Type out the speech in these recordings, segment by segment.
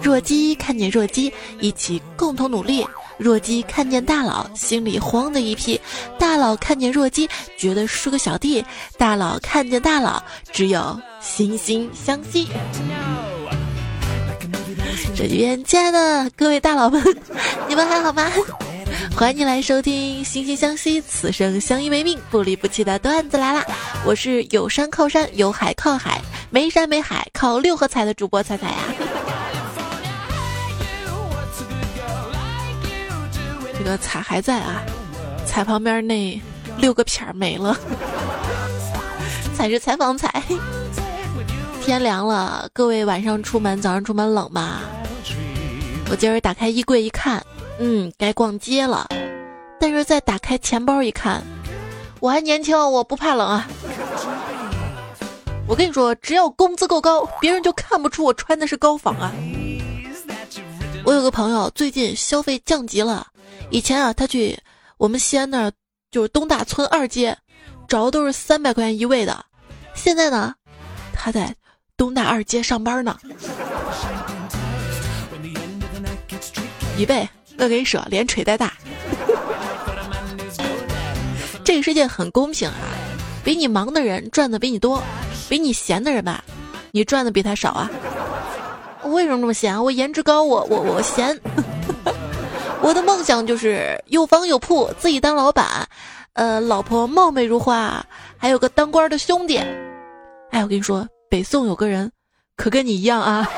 弱鸡看见弱鸡，一起共同努力。弱鸡看见大佬，心里慌的一批；大佬看见弱鸡，觉得是个小弟；大佬看见大佬，只有惺惺相惜。这几边，亲爱的各位大佬们，你们还好吗？欢迎你来收听《惺惺相惜，此生相依为命，不离不弃》的段子来啦！我是有山靠山，有海靠海，没山没海，靠六合彩的主播彩彩呀。这个彩还在啊，彩旁边那六个撇儿没了。彩是采访彩。天凉了，各位晚上出门，早上出门冷吗？我今儿打开衣柜一看，嗯，该逛街了。但是再打开钱包一看，我还年轻，我不怕冷啊。我跟你说，只要工资够高，别人就看不出我穿的是高仿啊。我有个朋友最近消费降级了。以前啊，他去我们西安那儿，就是东大村二街，找的都是三百块钱一位的。现在呢，他在东大二街上班呢。一倍，我给你说，连锤带打。这个世界很公平啊，比你忙的人赚的比你多，比你闲的人吧，你赚的比他少啊。我为什么这么闲啊？我颜值高，我我我闲。我的梦想就是有房有铺，自己当老板，呃，老婆貌美如花，还有个当官的兄弟。哎，我跟你说，北宋有个人，可跟你一样啊。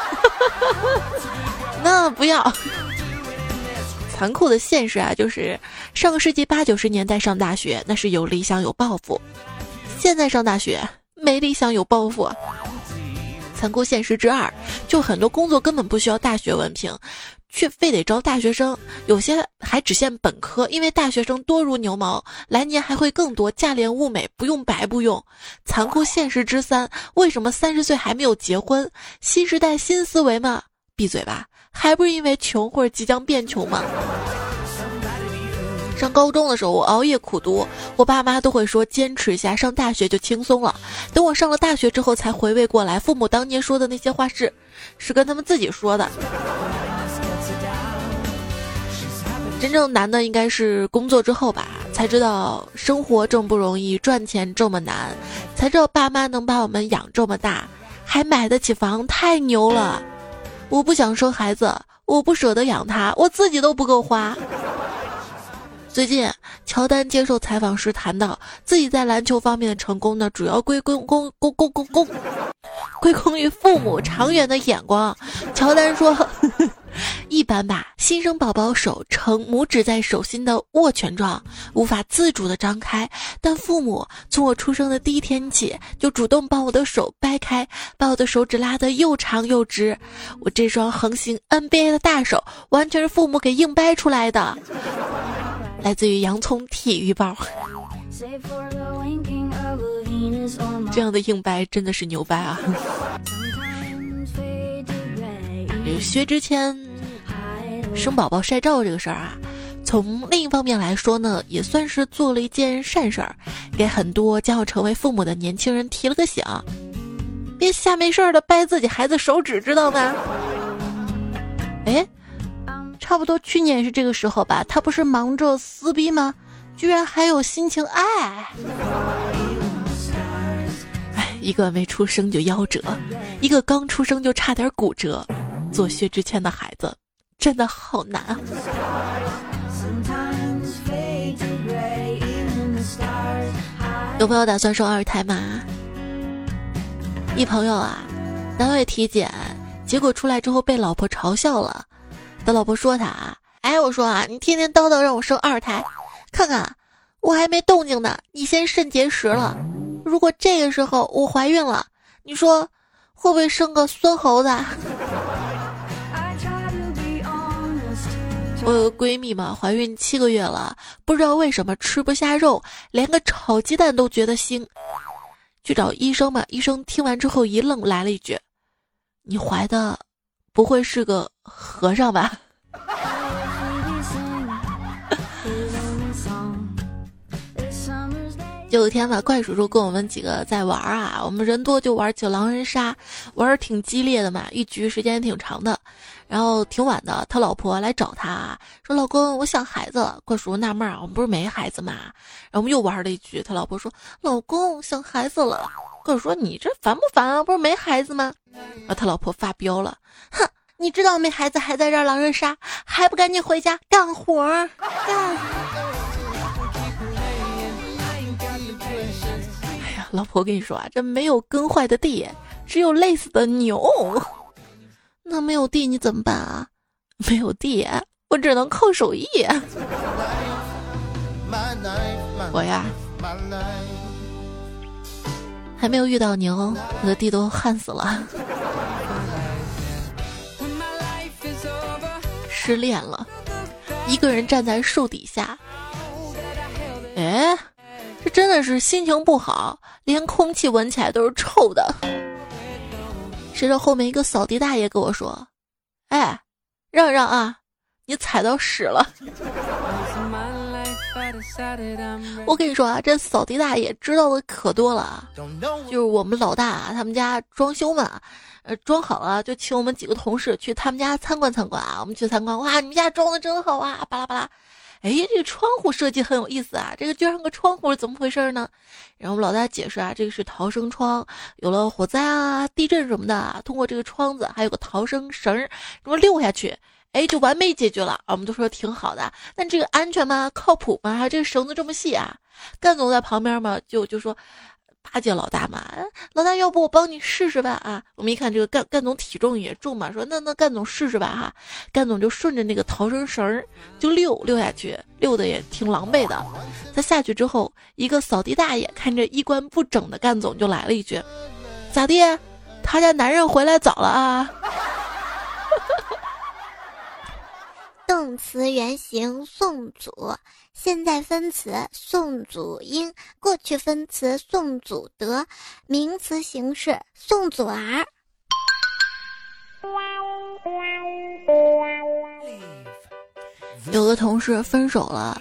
那不要。残酷的现实啊，就是上个世纪八九十年代上大学，那是有理想有抱负；现在上大学没理想有抱负。残酷现实之二，就很多工作根本不需要大学文凭。却非得招大学生，有些还只限本科，因为大学生多如牛毛，来年还会更多，价廉物美，不用白不用。残酷现实之三，为什么三十岁还没有结婚？新时代新思维嘛？闭嘴吧，还不是因为穷或者即将变穷吗？上高中的时候，我熬夜苦读，我爸妈都会说坚持一下，上大学就轻松了。等我上了大学之后，才回味过来，父母当年说的那些话是，是跟他们自己说的。真正难的应该是工作之后吧，才知道生活这么不容易，赚钱这么难，才知道爸妈能把我们养这么大，还买得起房，太牛了。我不想生孩子，我不舍得养他，我自己都不够花。最近，乔丹接受采访时谈到，自己在篮球方面的成功呢，主要归功功功功功功，归功于父母长远的眼光。乔丹说。一般吧，新生宝宝手呈拇指在手心的握拳状，无法自主的张开。但父母从我出生的第一天起，就主动帮我的手掰开，把我的手指拉得又长又直。我这双横行 NBA 的大手，完全是父母给硬掰出来的。来自于洋葱体育报，这样的硬掰真的是牛掰啊！薛之谦生宝宝晒照这个事儿啊，从另一方面来说呢，也算是做了一件善事儿，给很多将要成为父母的年轻人提了个醒，别瞎没事儿的掰自己孩子手指，知道吗？哎，差不多去年是这个时候吧，他不是忙着撕逼吗？居然还有心情爱。哎，一个没出生就夭折，一个刚出生就差点骨折。做薛之谦的孩子，真的好难啊！有朋友打算生二胎吗？一朋友啊，单位体检结果出来之后被老婆嘲笑了，他老婆说他啊，哎，我说啊，你天天叨叨让我生二胎，看看我还没动静呢，你先肾结石了。如果这个时候我怀孕了，你说会不会生个孙猴子？我有个闺蜜嘛，怀孕七个月了，不知道为什么吃不下肉，连个炒鸡蛋都觉得腥。去找医生嘛，医生听完之后一愣，来了一句：“你怀的不会是个和尚吧？” 有一天吧，怪叔叔跟我们几个在玩啊，我们人多就玩起狼人杀，玩儿挺激烈的嘛，一局时间挺长的。然后挺晚的，他老婆来找他说：“老公，我想孩子了。”怪叔叔纳闷儿，我们不是没孩子嘛？然后我们又玩了一局，他老婆说：“老公想孩子了。”怪叔说：“你这烦不烦啊？不是没孩子吗？”啊，他老婆发飙了，哼，你知道没孩子还在这狼人杀，还不赶紧回家干活儿干？哎呀，老婆，我跟你说啊，这没有耕坏的地，只有累死的牛。那没有地你怎么办啊？没有地，我只能靠手艺。我呀，还没有遇到牛，我的地都旱死了。失恋了，一个人站在树底下。哎，这真的是心情不好，连空气闻起来都是臭的。谁知道后面一个扫地大爷跟我说：“哎，让让啊，你踩到屎了。”我跟你说啊，这扫地大爷知道的可多了啊。就是我们老大，他们家装修嘛，呃，装好了就请我们几个同事去他们家参观参观啊。我们去参观，哇，你们家装的真好啊，巴拉巴拉。哎，这个窗户设计很有意思啊！这个居然个窗户是怎么回事呢？然后我们老大解释啊，这个是逃生窗，有了火灾啊、地震什么的，通过这个窗子还有个逃生绳，这么溜下去，哎，就完美解决了！我们都说挺好的，但这个安全吗？靠谱吗？这个绳子这么细啊？干总在旁边嘛，就就说。巴结老大嘛，老大，要不我帮你试试吧？啊，我们一看这个干干总体重也重嘛，说那那干总试试吧哈。干总就顺着那个逃生绳就溜溜下去，溜的也挺狼狈的。他下去之后，一个扫地大爷看着衣冠不整的干总，就来了一句：“咋地？他家男人回来早了啊？”动词原形宋祖。现在分词宋祖英，过去分词宋祖德，名词形式宋祖儿。有个同事分手了，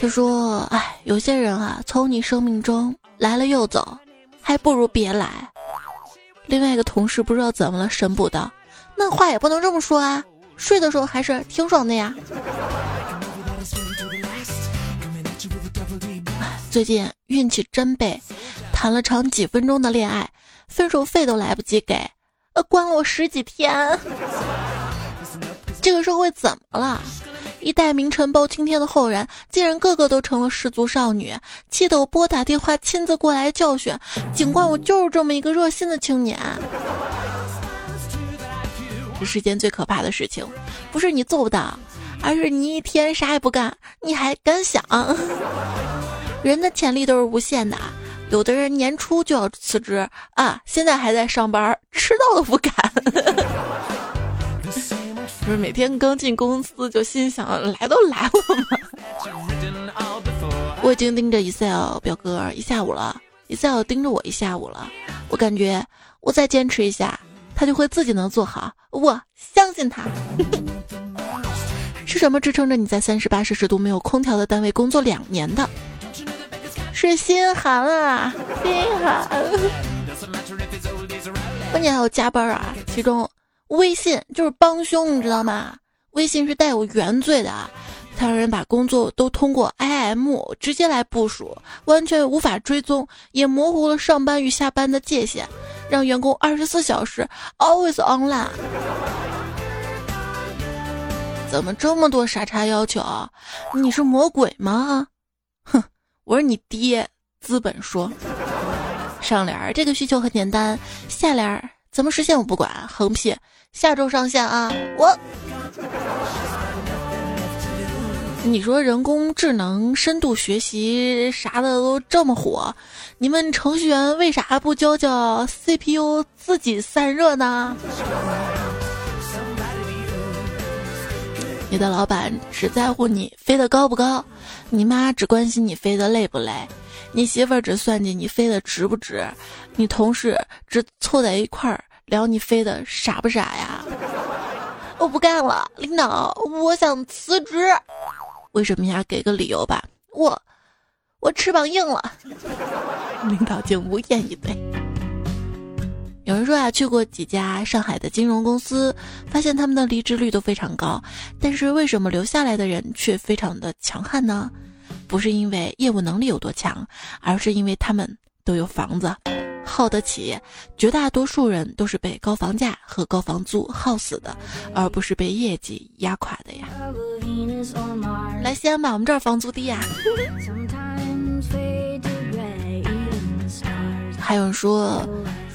他说：“哎，有些人啊，从你生命中来了又走，还不如别来。”另外一个同事不知道怎么了，神补道：“那话也不能这么说啊，睡的时候还是挺爽的呀。”最近运气真背，谈了场几分钟的恋爱，分手费都来不及给，呃，关了我十几天。这个社会怎么了？一代名臣包青天的后人，竟然个个都成了失足少女，气得我拨打电话亲自过来教训。警官，我就是这么一个热心的青年。这世间最可怕的事情，不是你做不到，而是你一天啥也不干，你还敢想。人的潜力都是无限的，有的人年初就要辞职啊，现在还在上班，迟到都不敢。不是每天刚进公司就心想来都来了吗？我已经盯着 Excel 表格一下午了，Excel 盯着我一下午了，我感觉我再坚持一下，他就会自己能做好，我相信他。是什么支撑着你在三十八摄氏度没有空调的单位工作两年的？是心寒啊，心寒。关键还有加班啊，其中微信就是帮凶，你知道吗？微信是带有原罪的，他让人把工作都通过 IM 直接来部署，完全无法追踪，也模糊了上班与下班的界限，让员工二十四小时 always online。怎么这么多傻叉要求？你是魔鬼吗？哼！我是你爹，资本说。上联儿这个需求很简单，下联儿怎么实现我不管，横批下周上线啊！我，你说人工智能、深度学习啥的都这么火，你们程序员为啥不教教 CPU 自己散热呢？你的老板只在乎你飞得高不高，你妈只关心你飞得累不累，你媳妇儿只算计你飞得值不值，你同事只凑在一块儿聊你飞得傻不傻呀？我不干了，领导，我想辞职。为什么呀？给个理由吧。我，我翅膀硬了。领导竟无言以对。有人说啊，去过几家上海的金融公司，发现他们的离职率都非常高，但是为什么留下来的人却非常的强悍呢？不是因为业务能力有多强，而是因为他们都有房子，耗得起。绝大多数人都是被高房价和高房租耗死的，而不是被业绩压垮的呀。来西安吧，我们这儿房租低呀。还有人说。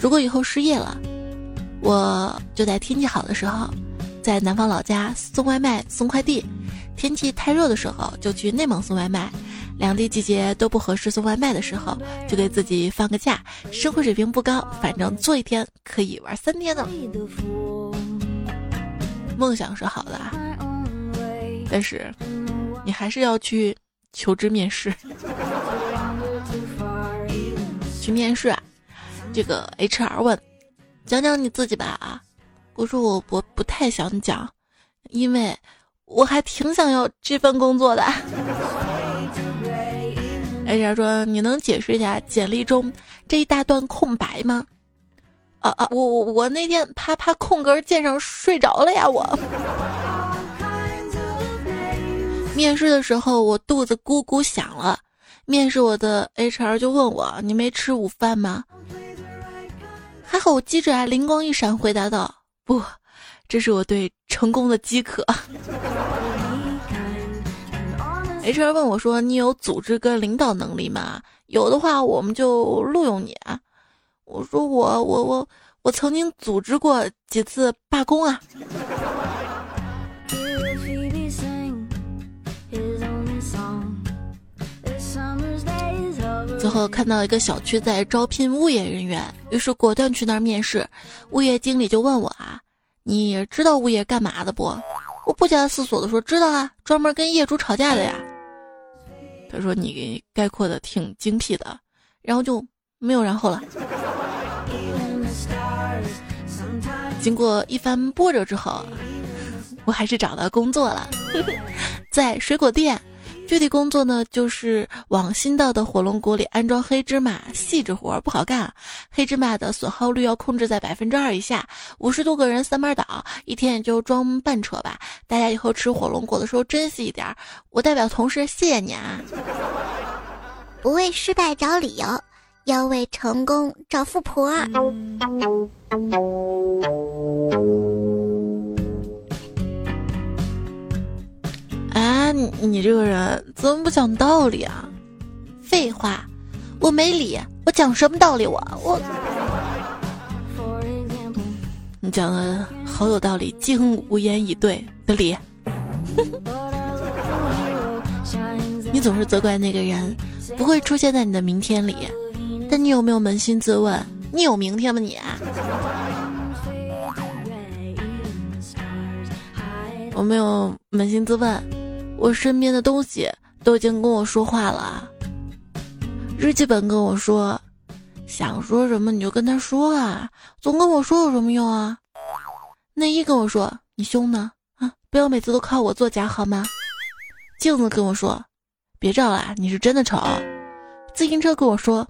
如果以后失业了，我就在天气好的时候，在南方老家送外卖、送快递；天气太热的时候，就去内蒙送外卖；两地季节都不合适送外卖的时候，就给自己放个假。生活水平不高，反正做一天可以玩三天的。梦想是好的，但是你还是要去求职面试，去面试啊。这个 HR 问：“讲讲你自己吧啊。”我说我我不太想讲，因为我还挺想要这份工作的。HR 说：“你能解释一下简历中这一大段空白吗？”啊啊，我我我那天啪啪空格键上睡着了呀！我面试的时候我肚子咕咕响了，面试我的 HR 就问我：“你没吃午饭吗？”还好我机智啊，灵光一闪，回答道：“不，这是我对成功的饥渴。”HR 问我说：“你有组织跟领导能力吗？有的话，我们就录用你啊。”我说：“我我我我曾经组织过几次罢工啊。”最后看到一个小区在招聘物业人员，于是果断去那儿面试。物业经理就问我啊：“你知道物业干嘛的不？”我不假思索的说：“知道啊，专门跟业主吵架的呀。”他说：“你概括的挺精辟的。”然后就没有然后了。经过一番波折之后，我还是找到工作了，在水果店。具体工作呢，就是往新到的火龙果里安装黑芝麻，细致活不好干。黑芝麻的损耗率要控制在百分之二以下，五十多个人三班倒，一天也就装半车吧。大家以后吃火龙果的时候珍惜一点。我代表同事谢谢你啊！不为失败找理由，要为成功找富婆。啊，你你这个人怎么不讲道理啊？废话，我没理，我讲什么道理？我我，你讲的好有道理，竟无言以对的理。你总是责怪那个人不会出现在你的明天里，但你有没有扪心自问，你有明天吗？你？我没有扪心自问。我身边的东西都已经跟我说话了。日记本跟我说，想说什么你就跟他说啊，总跟我说有什么用啊？内衣跟我说你胸呢啊，不要每次都靠我做假好吗？镜子跟我说，别照了，你是真的丑。自行车跟我说，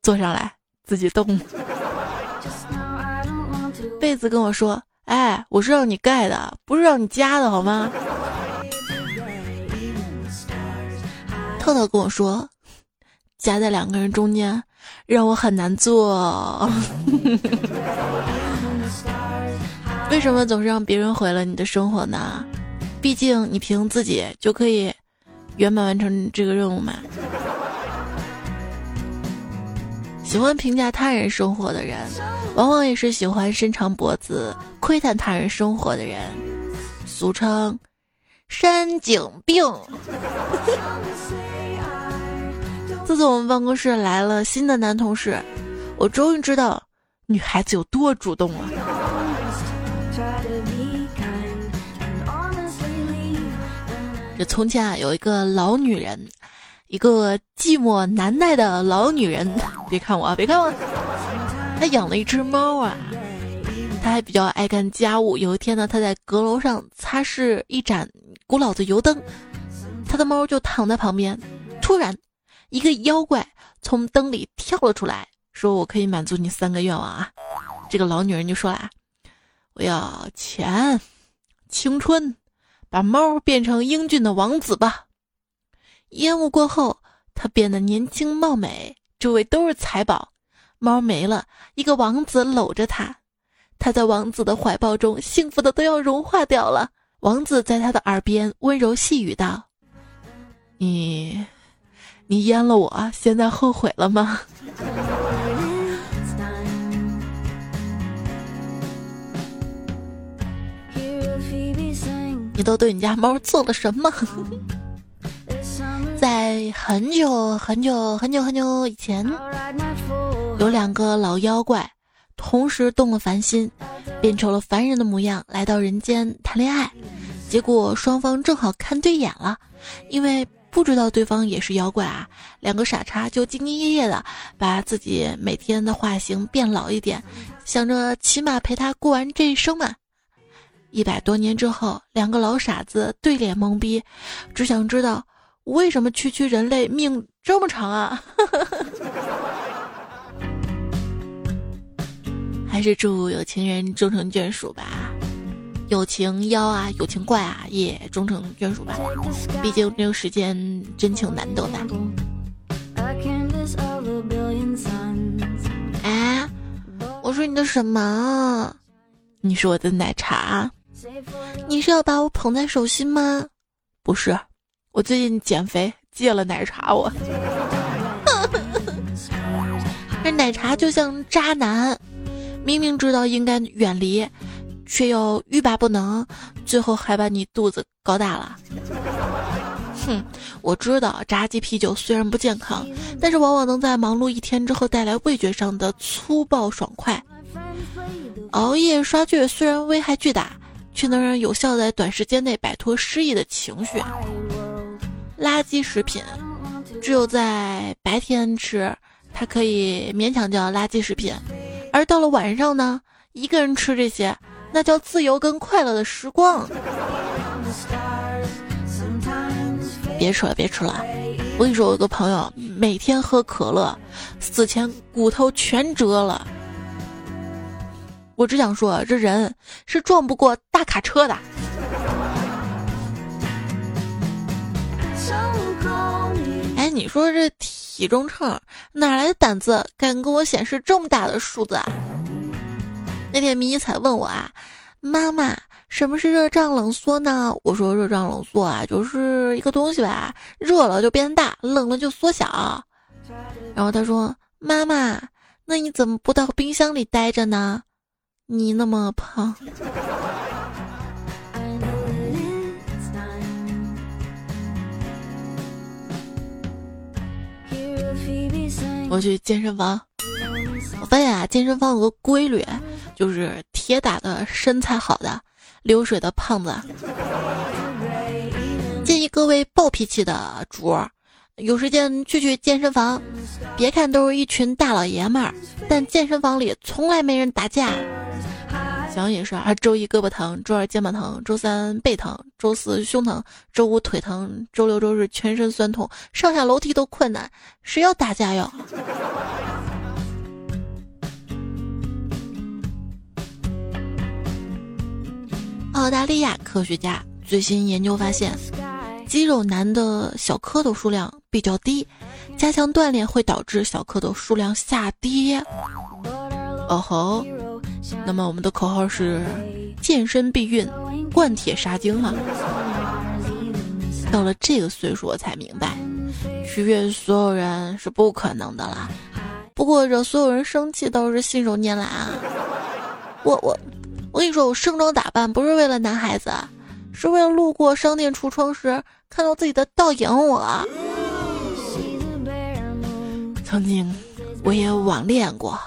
坐上来自己动。被子跟我说，哎，我是让你盖的，不是让你加的好吗？偷偷跟我说：“夹在两个人中间，让我很难做。为什么总是让别人毁了你的生活呢？毕竟你凭自己就可以圆满完成这个任务嘛。”喜欢评价他人生活的人，往往也是喜欢伸长脖子窥探他人生活的人，俗称“山井病”。自从我们办公室来了新的男同事，我终于知道女孩子有多主动了。这从前啊，有一个老女人，一个寂寞难耐的老女人。别看我啊，别看我，她养了一只猫啊。她还比较爱干家务。有一天呢，她在阁楼上擦拭一盏古老的油灯，她的猫就躺在旁边，突然。一个妖怪从灯里跳了出来，说：“我可以满足你三个愿望啊。”这个老女人就说啦：“我要钱、青春，把猫变成英俊的王子吧。”烟雾过后，他变得年轻貌美，周围都是财宝。猫没了，一个王子搂着他，他在王子的怀抱中，幸福的都要融化掉了。王子在他的耳边温柔细语道：“你，你淹了我，现在后悔了吗？” 你都对你家猫做了什么？在很久很久很久很久以前，有两个老妖怪同时动了凡心，变成了凡人的模样，来到人间谈恋爱。结果双方正好看对眼了，因为不知道对方也是妖怪啊，两个傻叉就兢兢业业的把自己每天的发型变老一点，想着起码陪他过完这一生嘛。一百多年之后，两个老傻子对脸懵逼，只想知道。为什么区区人类命这么长啊？还是祝有情人终成眷属吧，友情妖啊，友情怪啊，也终成眷属吧。毕竟这个时间真情难得的。哎，我说你的什么？你是我的奶茶？你是要把我捧在手心吗？不是。我最近减肥戒了奶茶，我 这奶茶就像渣男，明明知道应该远离，却又欲罢不能，最后还把你肚子搞大了。哼，我知道炸鸡啤酒虽然不健康，但是往往能在忙碌一天之后带来味觉上的粗暴爽快。熬夜刷剧虽然危害巨大，却能让有效在短时间内摆脱失意的情绪。垃圾食品，只有在白天吃，它可以勉强叫垃圾食品；而到了晚上呢，一个人吃这些，那叫自由跟快乐的时光。别扯了，别吃了！我跟你说，我有个朋友每天喝可乐，死前骨头全折了。我只想说，这人是撞不过大卡车的。哎，你说这体重秤哪来的胆子，敢给我显示这么大的数字啊？那天迷彩问我啊，妈妈，什么是热胀冷缩呢？我说热胀冷缩啊，就是一个东西吧，热了就变大，冷了就缩小。然后他说，妈妈，那你怎么不到冰箱里待着呢？你那么胖。我去健身房，我发现啊，健身房有个规律，就是铁打的身材好的，流水的胖子。建议各位暴脾气的主儿，有时间去去健身房，别看都是一群大老爷们儿，但健身房里从来没人打架。想也是啊，周一胳膊疼，周二肩膀疼，周三背疼，周四胸疼，周五腿疼，周六周日全身酸痛，上下楼梯都困难，谁要打架哟？澳大利亚科学家最新研究发现，肌肉男的小蝌蚪数量比较低，加强锻炼会导致小蝌蚪数量下跌。哦吼！那么我们的口号是健身避孕，灌铁杀精哈。到了这个岁数，我才明白，取悦所有人是不可能的啦。不过惹所有人生气倒是信手拈来啊。我我我跟你说，我盛装打扮不是为了男孩子，是为了路过商店橱窗时看到自己的倒影。我曾经我也网恋过。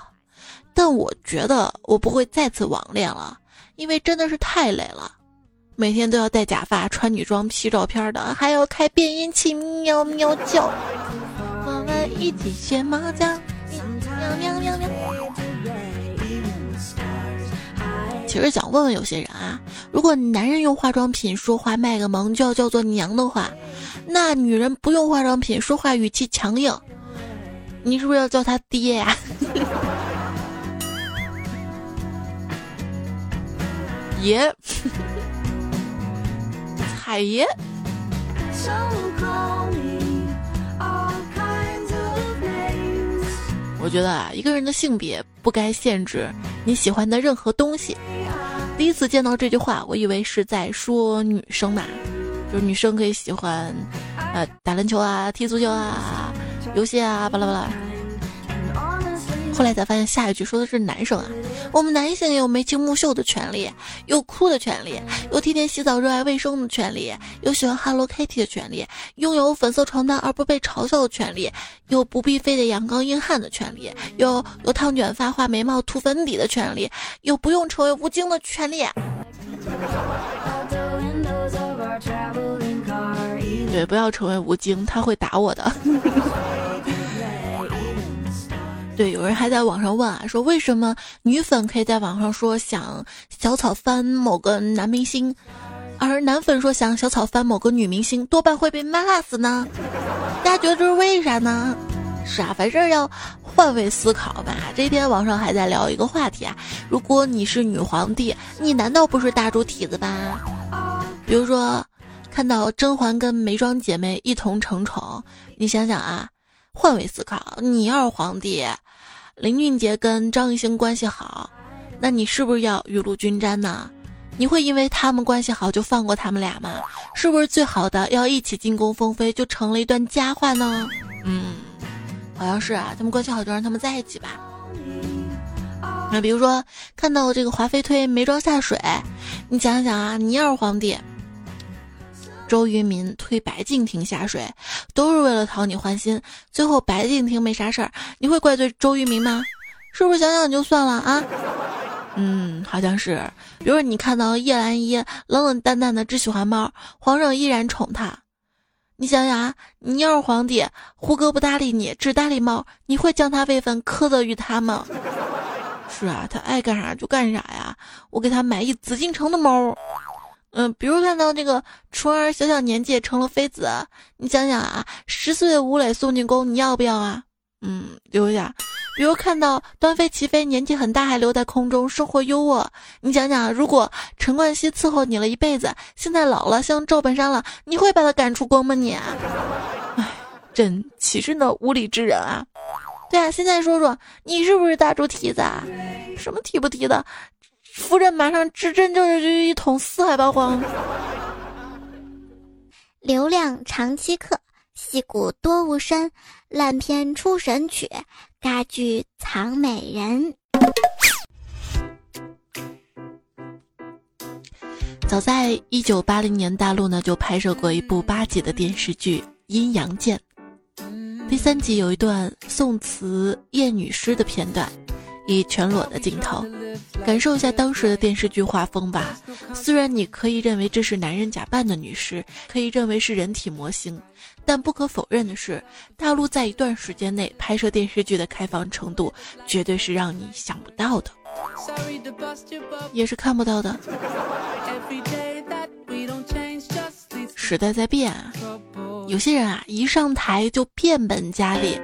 但我觉得我不会再次网恋了，因为真的是太累了，每天都要戴假发、穿女装、P 照片的，还要开变音器，喵喵叫。我们一起学猫叫，喵喵喵喵。其其实想问问有些人啊，如果男人用化妆品说话卖个萌就要叫做娘的话，那女人不用化妆品说话语气强硬，你是不是要叫他爹呀？爷，彩爷。我觉得啊，一个人的性别不该限制你喜欢的任何东西。第一次见到这句话，我以为是在说女生嘛，就是女生可以喜欢，呃，打篮球啊，踢足球啊，游戏啊，巴拉巴拉。后来才发现，下一句说的是男生啊。我们男性也有眉清目秀的权利，有哭的权利，有天天洗澡、热爱卫生的权利，有喜欢 Hello Kitty 的权利，拥有粉色床单而不被嘲笑的权利，有不必非得阳刚硬汉的权利，有有烫卷发、画眉毛、涂粉底的权利，有不用成为吴京的权利。对，不要成为吴京，他会打我的。对，有人还在网上问啊，说为什么女粉可以在网上说想小草翻某个男明星，而男粉说想小草翻某个女明星，多半会被骂死呢？大家觉得这是为啥呢？是啊，凡事要换位思考吧。这一天网上还在聊一个话题啊，如果你是女皇帝，你难道不是大猪蹄子吧？比如说，看到甄嬛跟眉庄姐妹一同承宠，你想想啊，换位思考，你要是皇帝。林俊杰跟张艺兴关系好，那你是不是要雨露均沾呢？你会因为他们关系好就放过他们俩吗？是不是最好的要一起进宫封妃就成了一段佳话呢？嗯，好像是啊，他们关系好就让他们在一起吧。那比如说看到这个华妃推眉庄下水，你想想啊，你要是皇帝。周渝民推白敬亭下水，都是为了讨你欢心。最后白敬亭没啥事儿，你会怪罪周渝民吗？是不是想想就算了啊？嗯，好像是。比如你看到叶澜依冷冷淡淡的只喜欢猫，皇上依然宠她，你想想啊，你要是皇帝，胡歌不搭理你，只搭理猫，你会将他位分苛责于他吗？是啊，他爱干啥就干啥呀。我给他买一紫禁城的猫。嗯，比如看到这个纯儿小小年纪成了妃子，你想想啊，十岁的吴磊送进宫，你要不要啊？嗯，留下。比如看到端妃、齐妃年纪很大还留在宫中，生活优渥，你想想，如果陈冠希伺候你了一辈子，现在老了像赵本山了，你会把他赶出宫吗？你？哎，真岂是那无理之人啊！对啊，现在说说，你是不是大猪蹄子？啊？什么蹄不蹄的？夫人马上指针就是一通四海八荒。流量长期客，戏骨多无身，烂片出神曲，尬剧藏美人。早在一九八零年，大陆呢就拍摄过一部八集的电视剧《阴阳剑》，第三集有一段宋词艳女诗的片段。以全裸的镜头，感受一下当时的电视剧画风吧。虽然你可以认为这是男人假扮的女尸，可以认为是人体模型，但不可否认的是，大陆在一段时间内拍摄电视剧的开放程度，绝对是让你想不到的，也是看不到的。时代在变啊，有些人啊，一上台就变本加厉。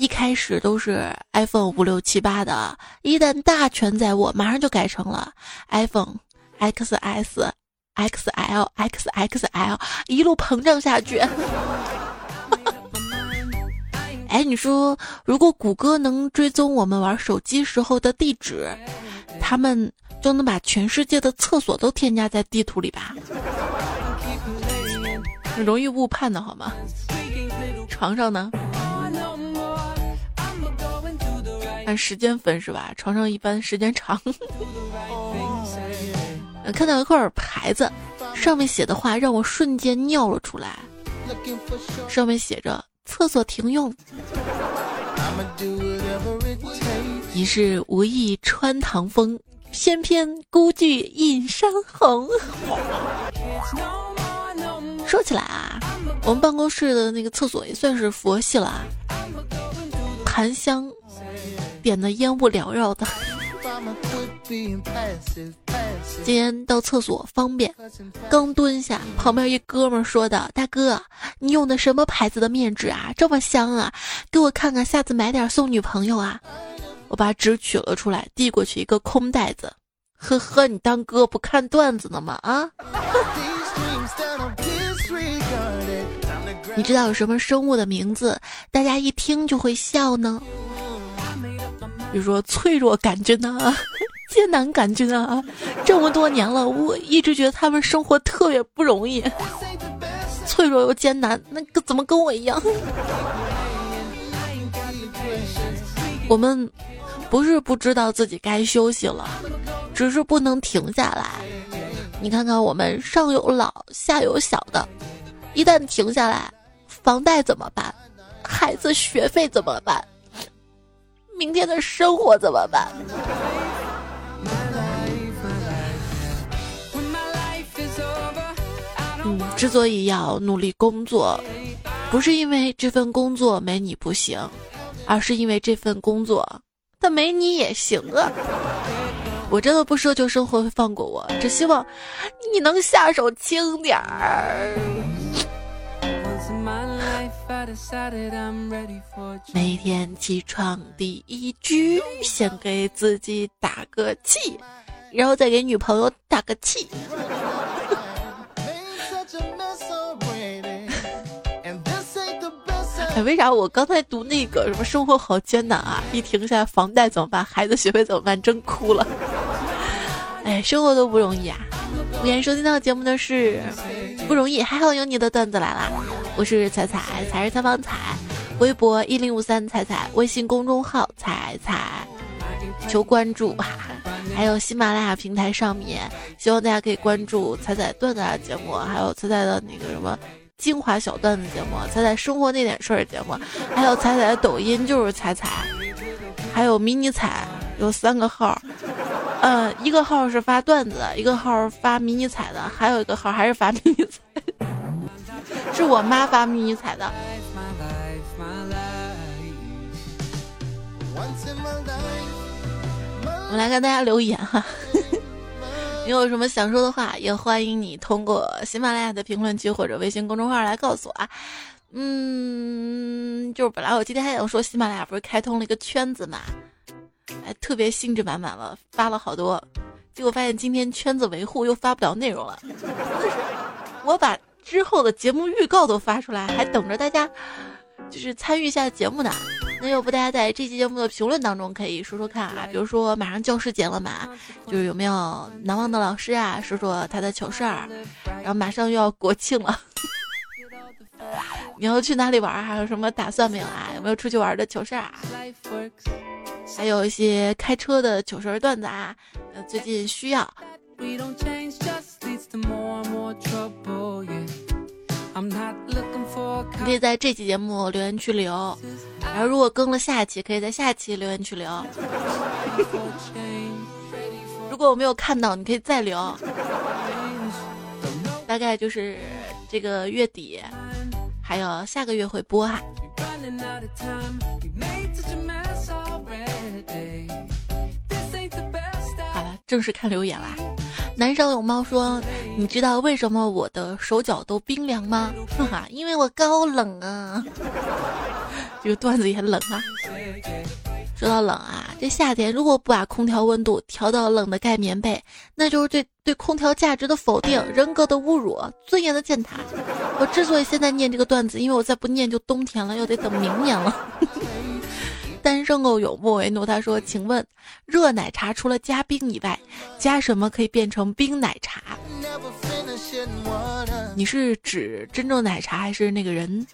一开始都是 iPhone 五六七八的，一旦大权在握，马上就改成了 iPhone XS、XL、XXL，一路膨胀下去。哎，你说，如果谷歌能追踪我们玩手机时候的地址，他们就能把全世界的厕所都添加在地图里吧？容易误判的好吗？床上呢？按时间分是吧？床上一般时间长。看到一块牌子，上面写的话让我瞬间尿了出来。上面写着“厕所停用”。疑是无意穿堂风，偏偏孤具映山红。说起来啊，我们办公室的那个厕所也算是佛系了啊，檀香。点的烟雾缭绕的，今天到厕所方便，刚蹲下，旁边一哥们说的：“大哥，你用的什么牌子的面纸啊？这么香啊！给我看看，下次买点送女朋友啊！”我把纸取了出来，递过去一个空袋子。呵呵，你当哥不看段子呢吗？啊？你知道有什么生物的名字，大家一听就会笑呢？比如说脆弱杆菌啊，艰难杆菌啊，这么多年了，我一直觉得他们生活特别不容易，脆弱又艰难，那个怎么跟我一样？我们不是不知道自己该休息了，只是不能停下来。你看看我们上有老下有小的，一旦停下来。房贷怎么办？孩子学费怎么办？明天的生活怎么办？嗯，之所以要努力工作，不是因为这份工作没你不行，而是因为这份工作它没你也行啊！我真的不奢求生活会放过我，只希望你能下手轻点儿。每天起床第一句，先给自己打个气，然后再给女朋友打个气。哎，为啥我刚才读那个什么生活好艰难啊？一停下来，房贷怎么办？孩子学费怎么办？真哭了。哎，生活都不容易啊！欢迎收听到的节目的是不容易，还好有你的段子来啦！我是彩彩，彩是采访彩，微博一零五三彩彩，微信公众号彩彩，求关注！还有喜马拉雅平台上面，希望大家可以关注彩彩段子的节目，还有彩彩的那个什么精华小段子节目，彩彩生活那点事儿节目，还有彩彩的抖音就是彩彩，还有迷你彩有三个号。嗯，一个号是发段子，一个号发迷你彩的，还有一个号还是发迷你彩，是我妈发迷你彩的。我们来看大家留言哈，你有什么想说的话，也欢迎你通过喜马拉雅的评论区或者微信公众号来告诉我啊。嗯，就是本来我今天还想说，喜马拉雅不是开通了一个圈子嘛。哎，特别兴致满满了，发了好多，结果发现今天圈子维护又发不了内容了。我把之后的节目预告都发出来，还等着大家就是参与一下节目呢。那要不大家在这期节目的评论当中可以说说看啊，比如说马上教师节了嘛，就是有没有难忘的老师啊，说说他的糗事儿。然后马上又要国庆了，你要去哪里玩？还有什么打算没有啊？有没有出去玩的糗事儿啊？还有一些开车的糗事段子啊，呃，最近需要。你可以在这期节目留言区留，然后如果更了下期，可以在下期留言区留。如果我没有看到，你可以再留。大概就是这个月底，还有下个月会播哈。好了，正式看留言啦。南上有猫说：“你知道为什么我的手脚都冰凉吗？哈哈，因为我高冷啊。这个段子也冷啊。说到冷啊，这夏天如果不把空调温度调到冷的盖棉被，那就是对对空调价值的否定，人格的侮辱，尊严的践踏。我之所以现在念这个段子，因为我再不念就冬天了，又得等明年了。”单身狗有莫为奴，他说：“请问，热奶茶除了加冰以外，加什么可以变成冰奶茶？你是指真正奶茶还是那个人？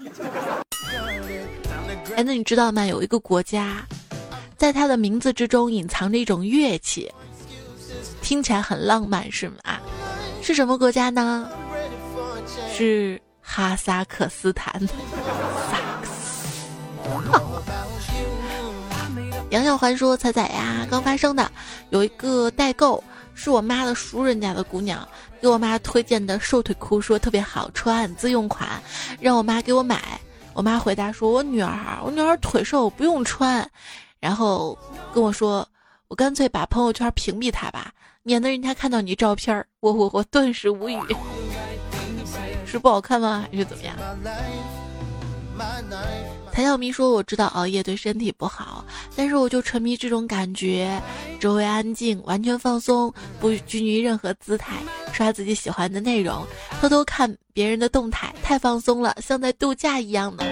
哎，那你知道吗？有一个国家，在他的名字之中隐藏着一种乐器，听起来很浪漫，是吗？是什么国家呢？是哈萨克斯坦。萨克斯。”杨小环说：“彩彩呀，刚发生的有一个代购，是我妈的熟人家的姑娘给我妈推荐的瘦腿裤，说特别好穿，自用款，让我妈给我买。我妈回答说：我女儿，我女儿腿瘦，不用穿。然后跟我说，我干脆把朋友圈屏蔽他吧，免得人家看到你照片儿，我我我顿时无语，是不好看吗？还是怎么样？谭小咪说：“我知道熬夜对身体不好，但是我就沉迷这种感觉，周围安静，完全放松，不拘泥任何姿态，刷自己喜欢的内容，偷偷看别人的动态，太放松了，像在度假一样的。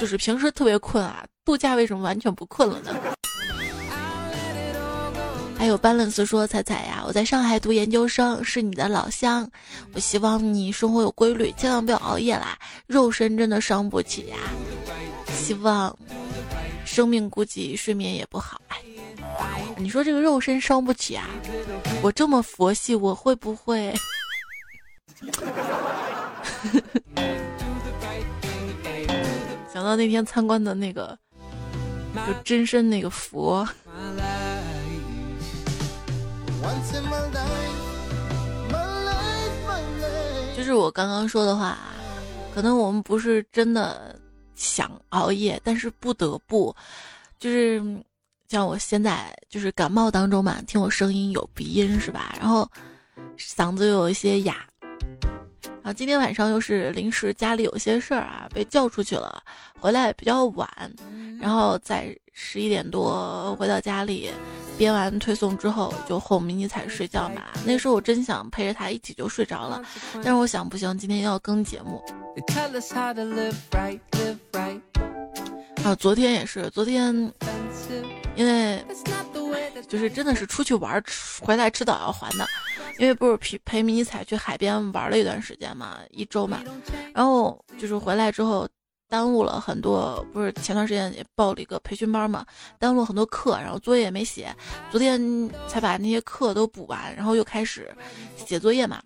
就是平时特别困啊，度假为什么完全不困了呢？”还有 balance 说彩彩呀，我在上海读研究生，是你的老乡。我希望你生活有规律，千万不要熬夜啦，肉身真的伤不起呀。希望生命估计睡眠也不好。哎，你说这个肉身伤不起啊？我这么佛系，我会不会？想到那天参观的那个，就真身那个佛。就是我刚刚说的话，可能我们不是真的想熬夜，但是不得不，就是像我现在就是感冒当中嘛，听我声音有鼻音是吧？然后嗓子又有一些哑，然后今天晚上又是临时家里有些事儿啊，被叫出去了，回来比较晚，然后在十一点多回到家里。编完推送之后就哄迷你彩睡觉嘛，那时候我真想陪着他一起就睡着了，但是我想不行，今天要更节目。啊，昨天也是，昨天因为就是真的是出去玩，回来迟早要还的，因为不是陪陪迷彩去海边玩了一段时间嘛，一周嘛，然后就是回来之后。耽误了很多，不是前段时间也报了一个培训班嘛，耽误了很多课，然后作业也没写，昨天才把那些课都补完，然后又开始写作业嘛。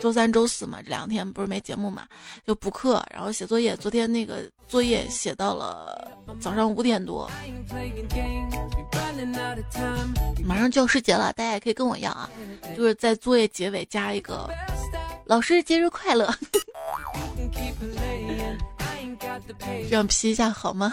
周三、周四嘛，这两天不是没节目嘛，就补课，然后写作业。昨天那个作业写到了早上五点多，马上教师节了，大家也可以跟我一样啊，就是在作业结尾加一个“老师节日快乐”。这样 P 一下好吗？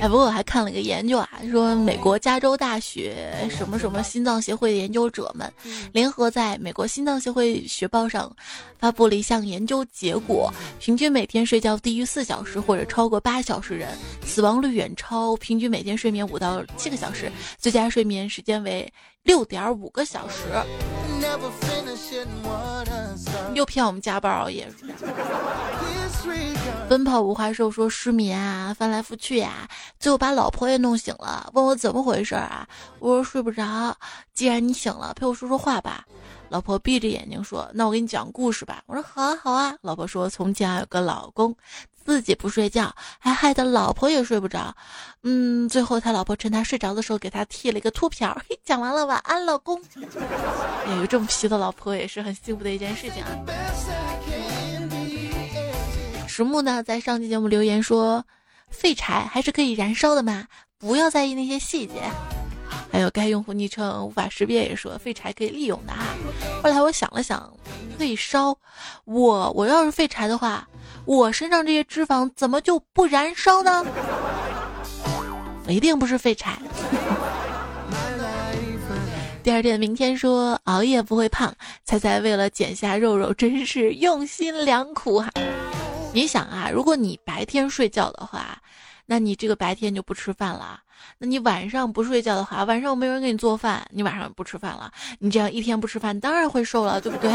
哎，不过我还看了一个研究啊，说美国加州大学什么什么心脏协会的研究者们，联合在美国心脏协会学报上发布了一项研究结果：平均每天睡觉低于四小时或者超过八小时人，死亡率远超平均每天睡眠五到七个小时，最佳睡眠时间为六点五个小时。又骗我们加班熬夜。奔跑无话兽说失眠啊，翻来覆去呀，最后把老婆也弄醒了，问我怎么回事啊？我说睡不着。既然你醒了，陪我说说话吧。老婆闭着眼睛说：“那我给你讲故事吧。”我说：“好啊，好啊。”老婆说：“从前有个老公，自己不睡觉，还害得老婆也睡不着。嗯，最后他老婆趁他睡着的时候给他剃了一个秃瓢。”嘿，讲完了，晚安，老公。有个这么皮的老婆也是很幸福的一件事情啊。石木呢，在上期节目留言说：“废柴还是可以燃烧的嘛，不要在意那些细节。”还有该用户昵称无法识别也说废柴可以利用的哈。后来我想了想，可以烧。我我要是废柴的话，我身上这些脂肪怎么就不燃烧呢？我一定不是废柴。第二天，明天说熬夜不会胖，猜猜为了减下肉肉，真是用心良苦哈。你想啊，如果你白天睡觉的话，那你这个白天就不吃饭了。那你晚上不睡觉的话，晚上没有人给你做饭，你晚上不吃饭了，你这样一天不吃饭，当然会瘦了，对不对？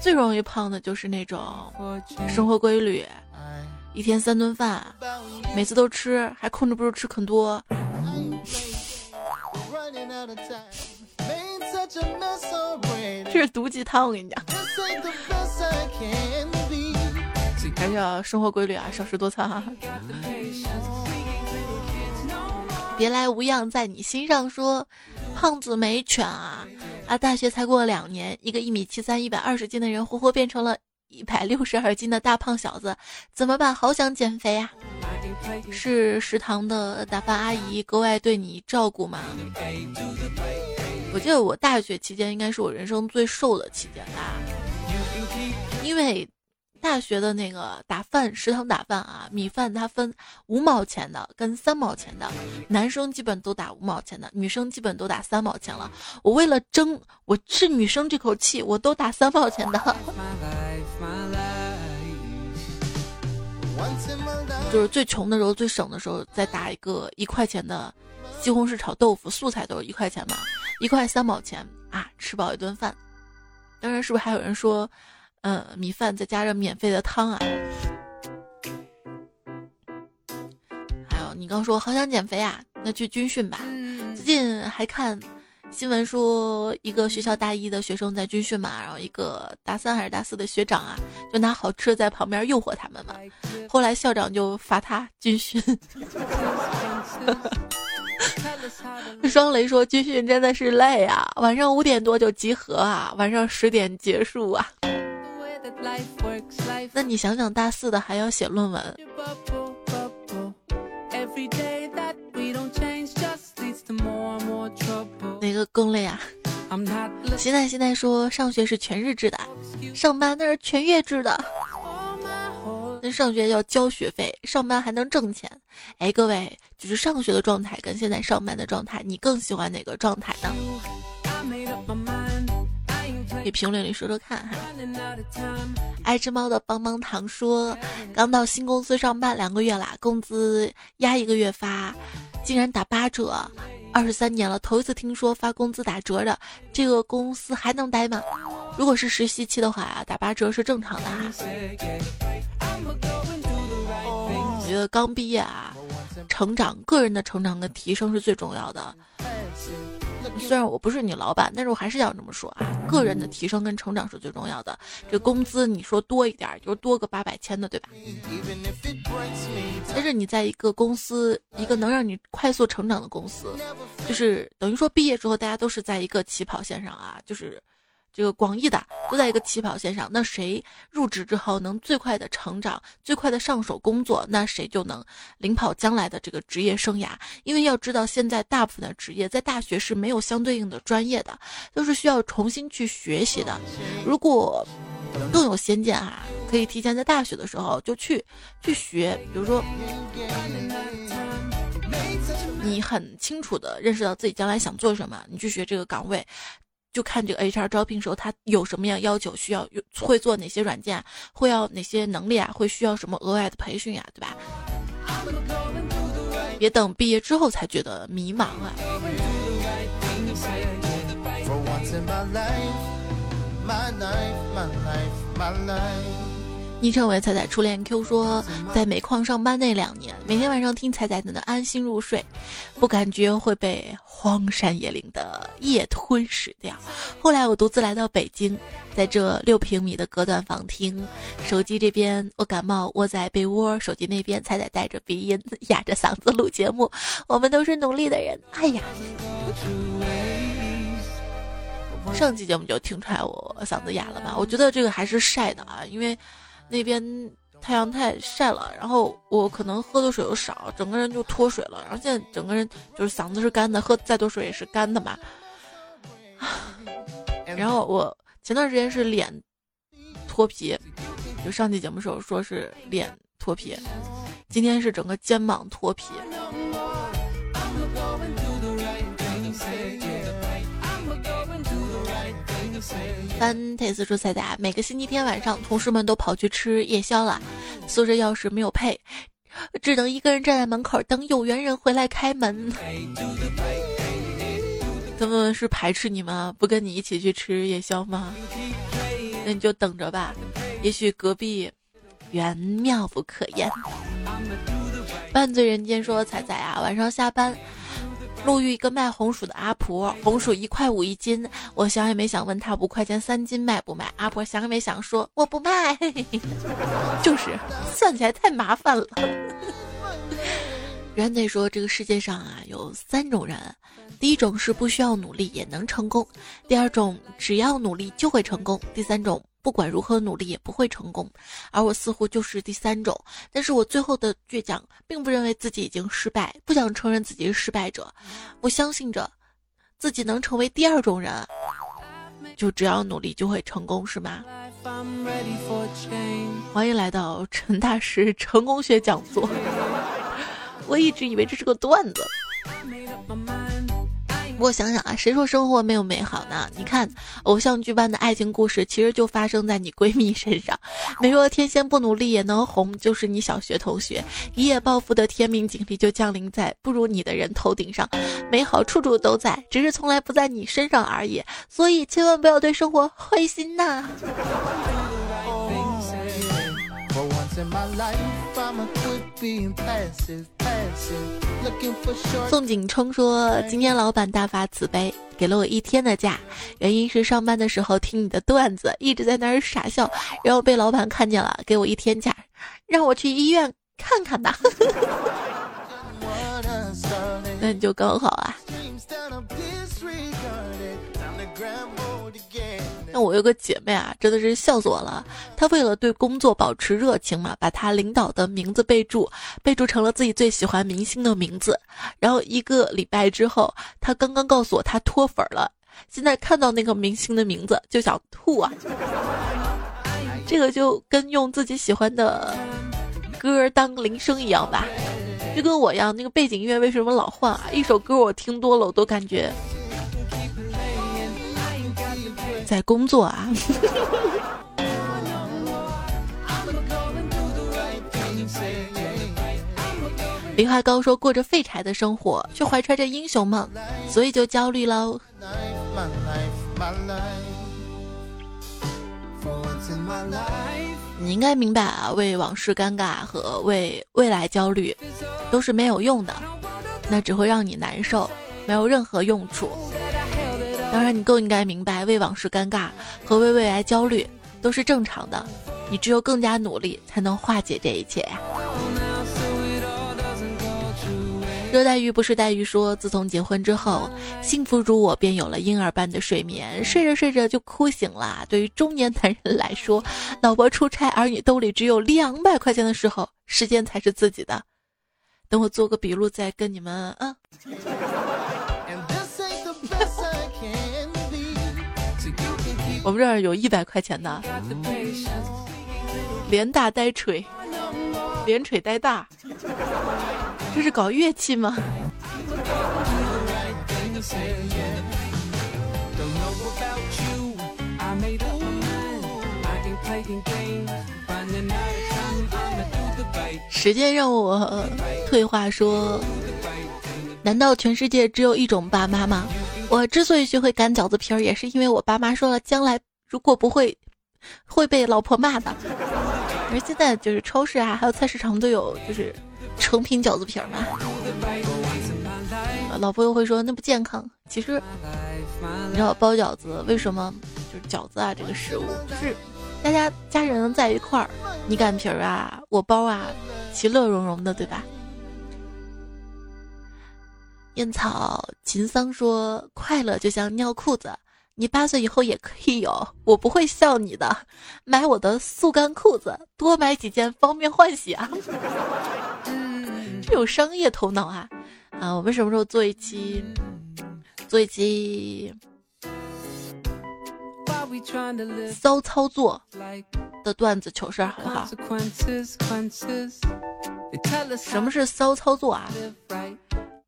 最容易胖的就是那种生活规律，一天三顿饭，每次都吃，还控制不住吃很多。这是毒鸡汤，我跟你讲。还是要生活规律啊，少食多餐哈。别来无恙在你心上说，胖子没犬啊啊！大学才过两年，一个一米七三、一百二十斤的人，活活变成了一百六十二斤的大胖小子，怎么办？好想减肥呀！是食堂的打饭阿姨格外对你照顾吗？我记得我大学期间应该是我人生最瘦的期间吧。因为大学的那个打饭食堂打饭啊，米饭它分五毛钱的跟三毛钱的，男生基本都打五毛钱的，女生基本都打三毛钱了。我为了争我是女生这口气，我都打三毛钱的。就是最穷的时候、最省的时候，再打一个一块钱的西红柿炒豆腐，素菜都是一块钱嘛，一块三毛钱啊，吃饱一顿饭。当然是不是还有人说，嗯，米饭再加上免费的汤啊？还有你刚说好想减肥啊，那去军训吧。最近还看。新闻说，一个学校大一的学生在军训嘛，然后一个大三还是大四的学长啊，就拿好吃的在旁边诱惑他们嘛。后来校长就罚他军训。双雷说，军训真的是累啊，晚上五点多就集合啊，晚上十点结束啊。那你想想，大四的还要写论文。哪个更累啊？现在现在说上学是全日制的，上班那是全月制的。那上学要交学费，上班还能挣钱。哎，各位，就是上学的状态跟现在上班的状态，你更喜欢哪个状态呢？给评论里说说看哈。爱吃猫的棒棒糖说，刚到新公司上班两个月啦，工资压一个月发，竟然打八折。二十三年了，头一次听说发工资打折的，这个公司还能待吗？如果是实习期的话，打八折是正常的哈。我觉得刚毕业啊，成长，个人的成长跟提升是最重要的。虽然我不是你老板，但是我还是要这么说啊，个人的提升跟成长是最重要的。这工资你说多一点，就是多个八百千的，对吧？但是你在一个公司，一个能让你快速成长的公司，就是等于说毕业之后大家都是在一个起跑线上啊，就是。这个广义的都在一个起跑线上，那谁入职之后能最快的成长，最快的上手工作，那谁就能领跑将来的这个职业生涯。因为要知道，现在大部分的职业在大学是没有相对应的专业的，都是需要重新去学习的。如果更有先见啊，可以提前在大学的时候就去去学，比如说你很清楚的认识到自己将来想做什么，你去学这个岗位。就看这个 HR 招聘时候，他有什么样要求，需要会做哪些软件，会要哪些能力啊，会需要什么额外的培训呀，对吧？别等毕业之后才觉得迷茫啊。昵称为彩彩初恋 Q 说，在煤矿上班那两年，每天晚上听彩彩的安心入睡，不感觉会被荒山野岭的夜吞噬掉。后来我独自来到北京，在这六平米的隔断房听，手机这边我感冒窝在被窝，手机那边彩彩带着鼻音哑着嗓子录节目。我们都是努力的人。哎呀，上期节目就听出来我嗓子哑了吧？我觉得这个还是晒的啊，因为。那边太阳太晒了，然后我可能喝的水又少，整个人就脱水了。然后现在整个人就是嗓子是干的，喝再多水也是干的嘛。然后我前段时间是脸脱皮，就上期节目时候说是脸脱皮，今天是整个肩膀脱皮。翻特斯说彩彩，每个星期天晚上，同事们都跑去吃夜宵了，宿舍钥匙没有配，只能一个人站在门口等有缘人回来开门。他们是排斥你吗？不跟你一起去吃夜宵吗？那你就等着吧，也许隔壁缘妙不可言。半醉人间说彩彩啊，晚上下班。路遇一个卖红薯的阿婆，红薯一块五一斤，我想也没想问他五块钱三斤卖不卖？阿婆想也没想说我不卖，就是算起来太麻烦了。人得说这个世界上啊有三种人，第一种是不需要努力也能成功，第二种只要努力就会成功，第三种。不管如何努力也不会成功，而我似乎就是第三种。但是我最后的倔强，并不认为自己已经失败，不想承认自己是失败者。我相信着，自己能成为第二种人。就只要努力就会成功是吗？欢迎来到陈大师成功学讲座。我一直以为这是个段子。不过想想啊，谁说生活没有美好呢？你看，偶像剧般的爱情故事，其实就发生在你闺蜜身上。美若天仙不努力也能红，就是你小学同学一夜暴富的天命锦鲤就降临在不如你的人头顶上。美好处处都在，只是从来不在你身上而已。所以千万不要对生活灰心呐。宋景冲说：“今天老板大发慈悲，给了我一天的假，原因是上班的时候听你的段子，一直在那儿傻笑，然后被老板看见了，给我一天假，让我去医院看看吧。那你就刚好啊。”那我有个姐妹啊，真的是笑死我了。她为了对工作保持热情嘛，把她领导的名字备注备注成了自己最喜欢明星的名字。然后一个礼拜之后，她刚刚告诉我她脱粉了。现在看到那个明星的名字就想吐啊！这个就跟用自己喜欢的歌当铃声一样吧，就跟我一样，那个背景音乐为什么老换啊？一首歌我听多了，我都感觉。在工作啊！林海高说：“过着废柴的生活，却怀揣着英雄梦，所以就焦虑喽。”你应该明白啊，为往事尴尬和为未来焦虑，都是没有用的，那只会让你难受，没有任何用处。当然，你更应该明白，为往事尴尬和为未来焦虑都是正常的。你只有更加努力，才能化解这一切呀。热带鱼不是带鱼说，自从结婚之后，幸福如我便有了婴儿般的睡眠，睡着睡着就哭醒了。对于中年男人来说，老婆出差，儿女兜里只有两百块钱的时候，时间才是自己的。等我做个笔录，再跟你们啊。我们这儿有一百块钱的，连大带锤，连锤带大，这是搞乐器吗？时间让我退化说，难道全世界只有一种爸妈吗？我之所以学会擀饺子皮儿，也是因为我爸妈说了，将来如果不会，会被老婆骂的。而现在就是超市啊，还有菜市场都有，就是成品饺子皮儿嘛。老婆又会说那不健康。其实，你知道包饺子为什么就是饺子啊这个食物，就是大家家人在一块儿，你擀皮儿啊，我包啊，其乐融融的，对吧？烟草秦桑说：“快乐就像尿裤子，你八岁以后也可以有，我不会笑你的。买我的速干裤子，多买几件方便换洗啊。嗯 这有商业头脑啊！啊，我们什么时候做一期，做一期骚操作的段子糗事好不好？什么是骚操作啊？”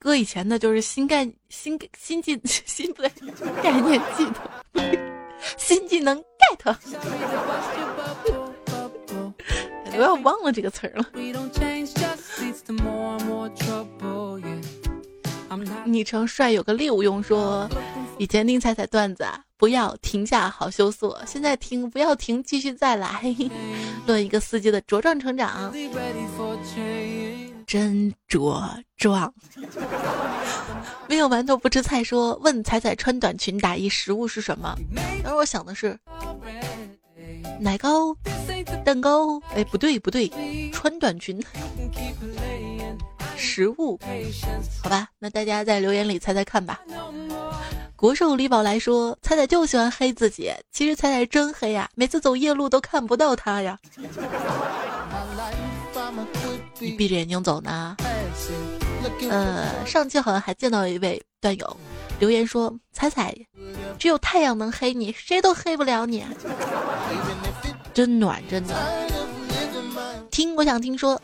哥以前的就是新概新新技 新不对概念技能，新技能 get，我要忘了这个词儿了。昵称帅有个六用说，以前听彩彩段子啊，不要停下好羞涩，现在听不要停继续再来，论一个司机的茁壮成长。真茁壮。没有馒头不吃菜。说问彩彩穿短裙打一食物是什么？当时我想的是奶糕、蛋糕。哎，不对不对，穿短裙。食物，好吧，那大家在留言里猜猜看吧。国寿李宝来说，彩彩就喜欢黑自己。其实彩彩真黑呀，每次走夜路都看不到他呀。你闭着眼睛走呢？呃，上期好像还见到一位段友，留言说：“彩彩，只有太阳能黑你，谁都黑不了你。”真暖，真的。听，我想听说，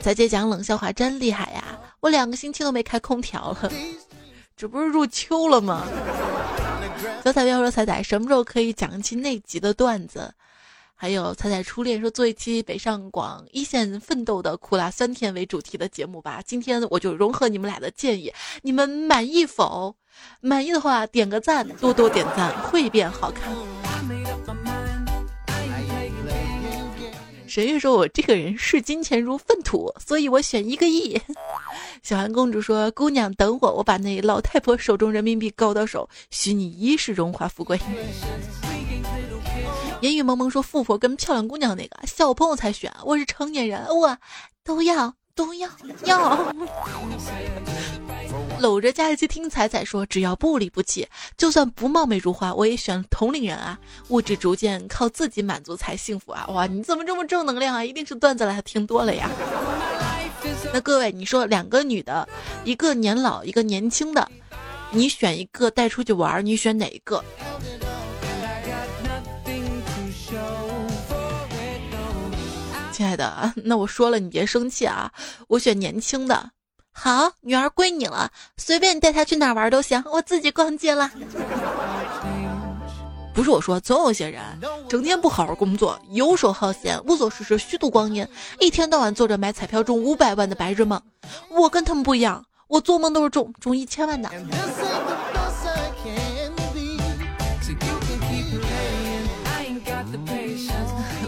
彩姐讲冷笑话真厉害呀！我两个星期都没开空调了，这不是入秋了吗？小彩票说：“彩彩，什么时候可以讲一期内急的段子？”还有彩彩初恋说：“做一期北上广一线奋斗的苦辣酸甜为主题的节目吧。”今天我就融合你们俩的建议，你们满意否？满意的话点个赞，多多点赞会变好看。沈月说：“我这个人视金钱如粪土，所以我选一个亿。”小韩公主说：“姑娘等我，我把那老太婆手中人民币勾到手，许你一世荣华富贵。”言语蒙蒙说：“富婆跟漂亮姑娘那个小朋友才选，我是成年人，我都要都要要。” 搂着加湿器听彩彩说：“只要不离不弃，就算不貌美如花，我也选同龄人啊！物质逐渐靠自己满足才幸福啊！哇，你怎么这么正能量啊？一定是段子来听多了呀！那各位，你说两个女的，一个年老，一个年轻的，你选一个带出去玩，你选哪一个？那我说了，你别生气啊！我选年轻的。”好，女儿归你了，随便你带她去哪玩都行，我自己逛街了。不是我说，总有些人整天不好好工作，游手好闲，无所事事，虚度光阴，一天到晚做着买彩票中五百万的白日梦。我跟他们不一样，我做梦都是中中一千万的。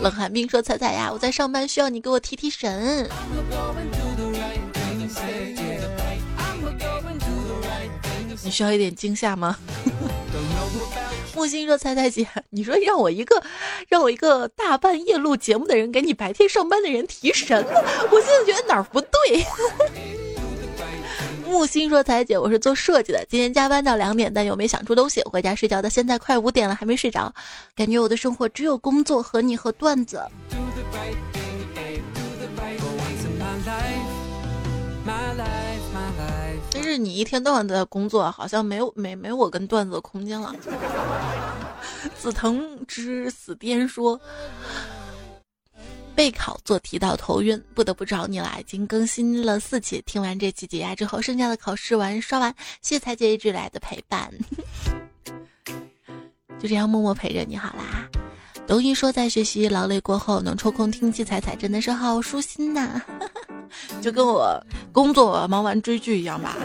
冷寒冰说：“彩彩呀，我在上班，需要你给我提提神。”你需要一点惊吓吗？木心说：“彩彩姐，你说让我一个让我一个大半夜录节目的人给你白天上班的人提神，我现在觉得哪儿不对。”木心说：“彩姐，我是做设计的，今天加班到两点，但又没想出东西，回家睡觉到。现在快五点了，还没睡着，感觉我的生活只有工作和你和段子。”但是你一天到晚都在工作，好像没有没没我跟段子的空间了。紫藤之死癫说，备考做题到头晕，不得不找你了。已经更新了四期，听完这期解压之后，剩下的考试完刷完，谢谢彩姐一直来的陪伴，就这样默默陪着你好啦。抖音说，在学习劳累过后，能抽空听七彩彩，真的是好舒心呐，就跟我工作忙完追剧一样吧。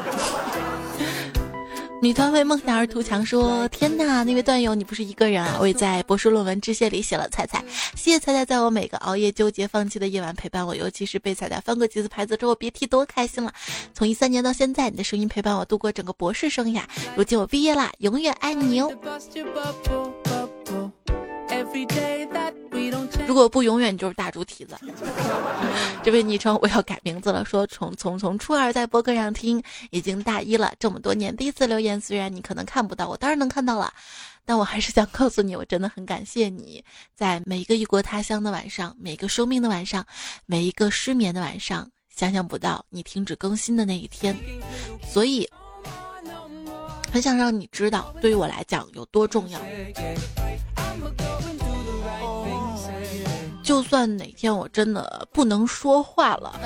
女团为梦想而图强说：“天哪，那位段友，你不是一个人啊！我也在博士论文致谢里写了彩彩，谢谢彩彩在我每个熬夜纠结放弃的夜晚陪伴我，尤其是被彩彩翻过几次牌子之后，别提多开心了。从一三年到现在，你的声音陪伴我度过整个博士生涯，如今我毕业啦，永远爱你哦。”如果不永远就是大猪蹄子。这位昵称我要改名字了，说从从从初二在播客上听，已经大一了，这么多年第一次留言，虽然你可能看不到，我当然能看到了，但我还是想告诉你，我真的很感谢你，在每一个异国他乡的晚上，每个生病的晚上，每一个失眠的晚上，想象不到你停止更新的那一天，所以很想让你知道，对于我来讲有多重要。就算哪天我真的不能说话了，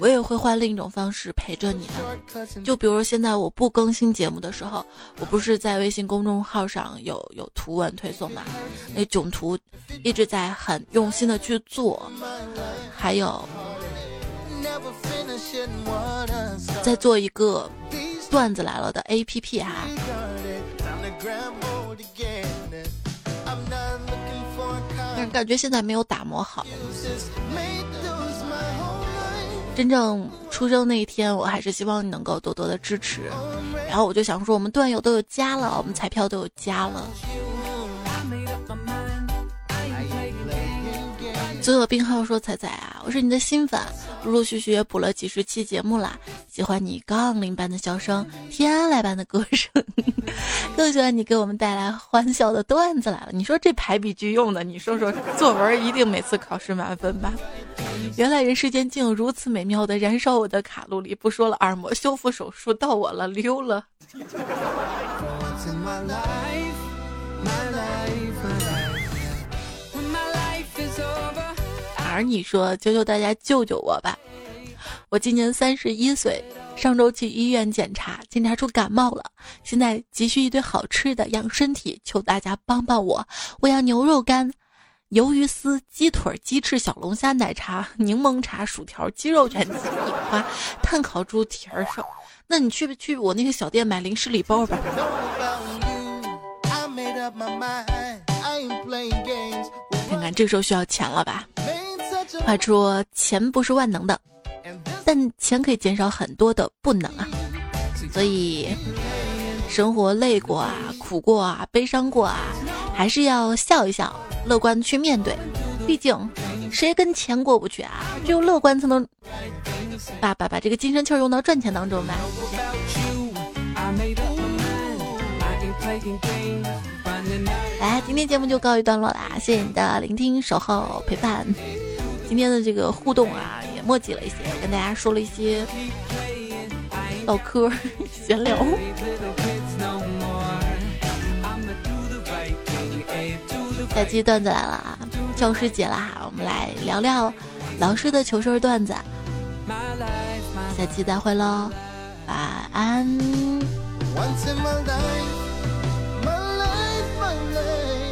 我也会换另一种方式陪着你的。就比如现在我不更新节目的时候，我不是在微信公众号上有有图文推送嘛？那囧图一直在很用心的去做，还有在做一个段子来了的 APP 哈。感觉现在没有打磨好。真正出生那一天，我还是希望你能够多多的支持。然后我就想说，我们段友都有家了，我们彩票都有家了。所有病号说：“彩彩啊，我是你的新粉，陆陆续续也补了几十期节目啦。喜欢你杠铃般的笑声，天籁般的歌声，更喜欢你给我们带来欢笑的段子来了。你说这排比句用的，你说说作文一定每次考试满分吧？”原来人世间竟有如此美妙的燃烧我的卡路里。不说了，耳膜修复手术到我了，溜了。儿，你说，求求大家救救我吧！我今年三十一岁，上周去医院检查，检查出感冒了，现在急需一堆好吃的养身体，求大家帮帮我！我要牛肉干、鱿鱼丝、鸡腿、鸡翅、小龙虾、奶茶、柠檬茶、薯条、鸡肉卷、鸡米花、炭烤猪蹄儿烧。那你去不去我那个小店买零食礼包吧？看看这时候需要钱了吧？话说钱不是万能的，但钱可以减少很多的不能啊。所以，生活累过啊，苦过啊，悲伤过啊，还是要笑一笑，乐观去面对。毕竟，谁跟钱过不去啊？只有乐观才能把把把这个精神气儿用到赚钱当中吧。来，今天节目就告一段落啦，谢谢你的聆听、守候、陪伴。今天的这个互动啊也墨迹了一些跟大家说了一些唠嗑闲聊。下期段子来了啊教师节了哈我们来聊聊老师的求生段子。下期再会喽晚安。My life my life.